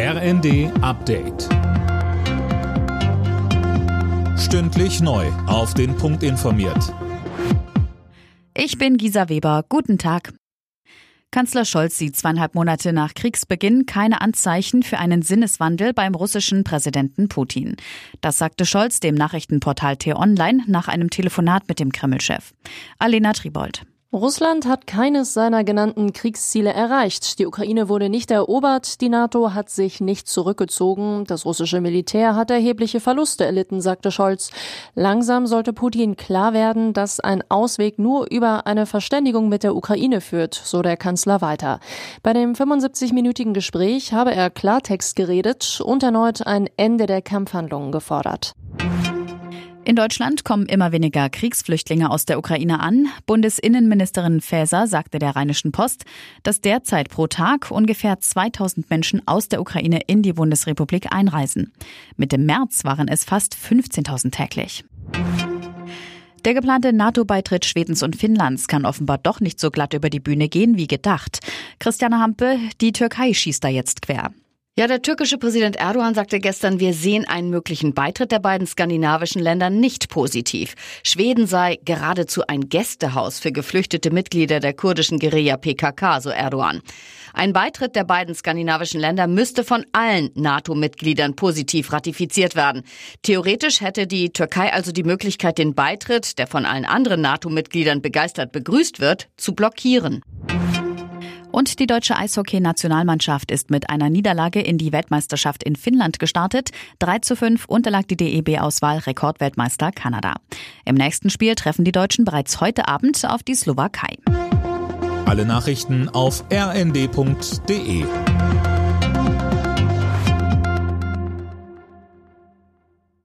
RND Update. Stündlich neu. Auf den Punkt informiert. Ich bin Gisa Weber. Guten Tag. Kanzler Scholz sieht zweieinhalb Monate nach Kriegsbeginn keine Anzeichen für einen Sinneswandel beim russischen Präsidenten Putin. Das sagte Scholz dem Nachrichtenportal T-Online nach einem Telefonat mit dem Kreml-Chef. Alena Tribold. Russland hat keines seiner genannten Kriegsziele erreicht. Die Ukraine wurde nicht erobert, die NATO hat sich nicht zurückgezogen, das russische Militär hat erhebliche Verluste erlitten, sagte Scholz. Langsam sollte Putin klar werden, dass ein Ausweg nur über eine Verständigung mit der Ukraine führt, so der Kanzler weiter. Bei dem 75-minütigen Gespräch habe er Klartext geredet und erneut ein Ende der Kampfhandlungen gefordert. In Deutschland kommen immer weniger Kriegsflüchtlinge aus der Ukraine an. Bundesinnenministerin Faeser sagte der Rheinischen Post, dass derzeit pro Tag ungefähr 2000 Menschen aus der Ukraine in die Bundesrepublik einreisen. Mitte März waren es fast 15.000 täglich. Der geplante NATO-Beitritt Schwedens und Finnlands kann offenbar doch nicht so glatt über die Bühne gehen wie gedacht. Christiane Hampe, die Türkei schießt da jetzt quer. Ja, der türkische Präsident Erdogan sagte gestern, wir sehen einen möglichen Beitritt der beiden skandinavischen Länder nicht positiv. Schweden sei geradezu ein Gästehaus für geflüchtete Mitglieder der kurdischen Guerilla PKK, so Erdogan. Ein Beitritt der beiden skandinavischen Länder müsste von allen NATO-Mitgliedern positiv ratifiziert werden. Theoretisch hätte die Türkei also die Möglichkeit, den Beitritt, der von allen anderen NATO-Mitgliedern begeistert begrüßt wird, zu blockieren. Und die deutsche Eishockey-Nationalmannschaft ist mit einer Niederlage in die Weltmeisterschaft in Finnland gestartet. 3 zu 5 unterlag die DEB-Auswahl Rekordweltmeister Kanada. Im nächsten Spiel treffen die Deutschen bereits heute Abend auf die Slowakei. Alle Nachrichten auf rnd.de